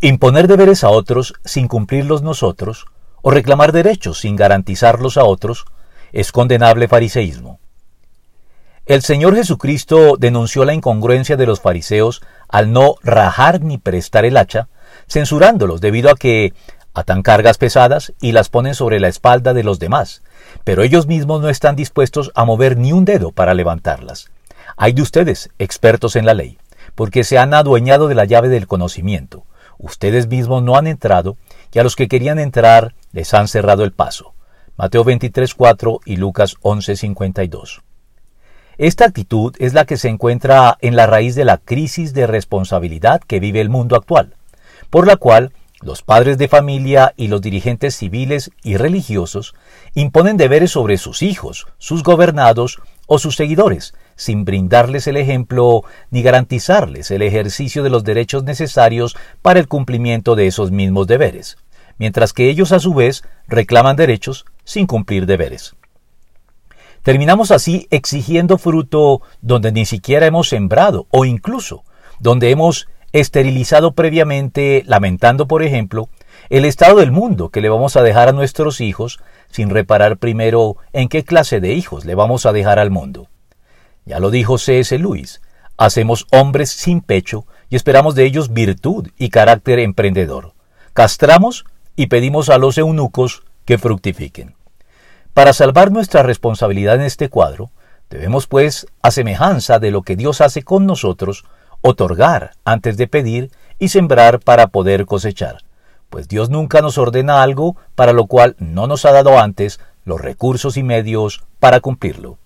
Imponer deberes a otros sin cumplirlos nosotros, o reclamar derechos sin garantizarlos a otros, es condenable fariseísmo. El Señor Jesucristo denunció la incongruencia de los fariseos al no rajar ni prestar el hacha, censurándolos debido a que atan cargas pesadas y las ponen sobre la espalda de los demás, pero ellos mismos no están dispuestos a mover ni un dedo para levantarlas. Hay de ustedes, expertos en la ley, porque se han adueñado de la llave del conocimiento, Ustedes mismos no han entrado y a los que querían entrar les han cerrado el paso. Mateo 23.4 y Lucas 11.52. Esta actitud es la que se encuentra en la raíz de la crisis de responsabilidad que vive el mundo actual, por la cual los padres de familia y los dirigentes civiles y religiosos imponen deberes sobre sus hijos, sus gobernados o sus seguidores, sin brindarles el ejemplo ni garantizarles el ejercicio de los derechos necesarios para el cumplimiento de esos mismos deberes, mientras que ellos a su vez reclaman derechos sin cumplir deberes. Terminamos así exigiendo fruto donde ni siquiera hemos sembrado o incluso donde hemos esterilizado previamente, lamentando, por ejemplo, el estado del mundo que le vamos a dejar a nuestros hijos sin reparar primero en qué clase de hijos le vamos a dejar al mundo. Ya lo dijo C.S. Lewis, hacemos hombres sin pecho y esperamos de ellos virtud y carácter emprendedor. Castramos y pedimos a los eunucos que fructifiquen. Para salvar nuestra responsabilidad en este cuadro, debemos, pues, a semejanza de lo que Dios hace con nosotros, otorgar antes de pedir y sembrar para poder cosechar, pues Dios nunca nos ordena algo para lo cual no nos ha dado antes los recursos y medios para cumplirlo.